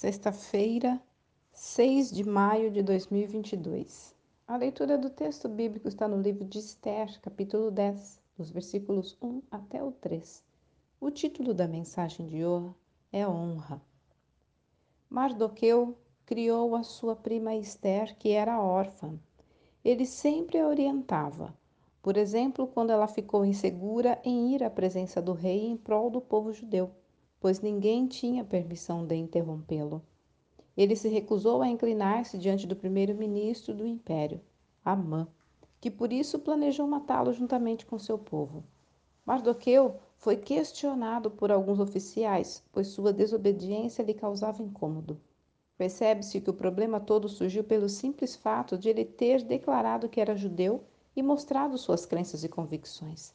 Sexta-feira, 6 de maio de 2022. A leitura do texto bíblico está no livro de Esther, capítulo 10, dos versículos 1 até o 3. O título da mensagem de hoje é Honra. Mardoqueu criou a sua prima Esther, que era órfã. Ele sempre a orientava. Por exemplo, quando ela ficou insegura em ir à presença do rei em prol do povo judeu pois ninguém tinha permissão de interrompê-lo. Ele se recusou a inclinar-se diante do primeiro-ministro do império, Amã, que por isso planejou matá-lo juntamente com seu povo. Mardoqueu foi questionado por alguns oficiais, pois sua desobediência lhe causava incômodo. Percebe-se que o problema todo surgiu pelo simples fato de ele ter declarado que era judeu e mostrado suas crenças e convicções.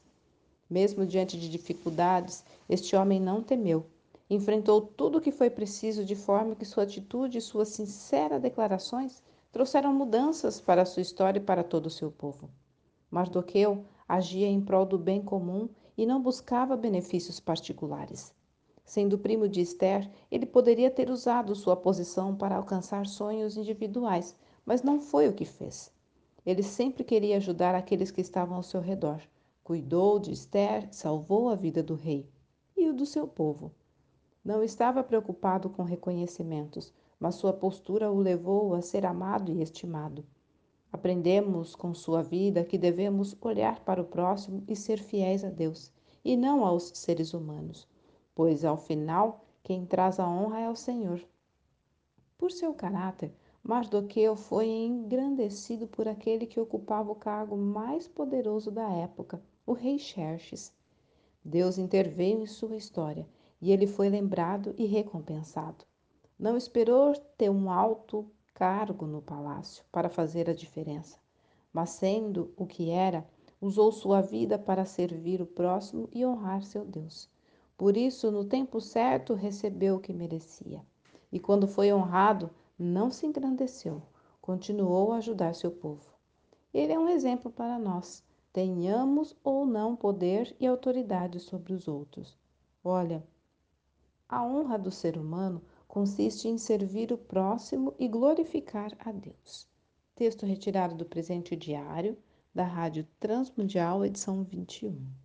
Mesmo diante de dificuldades, este homem não temeu. Enfrentou tudo o que foi preciso de forma que sua atitude e suas sinceras declarações trouxeram mudanças para a sua história e para todo o seu povo. Mardoqueu agia em prol do bem comum e não buscava benefícios particulares. Sendo primo de Esther, ele poderia ter usado sua posição para alcançar sonhos individuais, mas não foi o que fez. Ele sempre queria ajudar aqueles que estavam ao seu redor. Cuidou de Esther, salvou a vida do rei e o do seu povo. Não estava preocupado com reconhecimentos, mas sua postura o levou a ser amado e estimado. Aprendemos com sua vida que devemos olhar para o próximo e ser fiéis a Deus, e não aos seres humanos, pois ao final quem traz a honra é o Senhor. Por seu caráter, Mardoqueu foi engrandecido por aquele que ocupava o cargo mais poderoso da época, o rei Xerxes. Deus interveio em sua história e ele foi lembrado e recompensado. Não esperou ter um alto cargo no palácio para fazer a diferença, mas sendo o que era, usou sua vida para servir o próximo e honrar seu Deus. Por isso, no tempo certo, recebeu o que merecia. E quando foi honrado, não se engrandeceu, continuou a ajudar seu povo. Ele é um exemplo para nós, tenhamos ou não poder e autoridade sobre os outros. Olha, a honra do ser humano consiste em servir o próximo e glorificar a Deus. Texto retirado do presente diário da Rádio Transmundial, edição 21.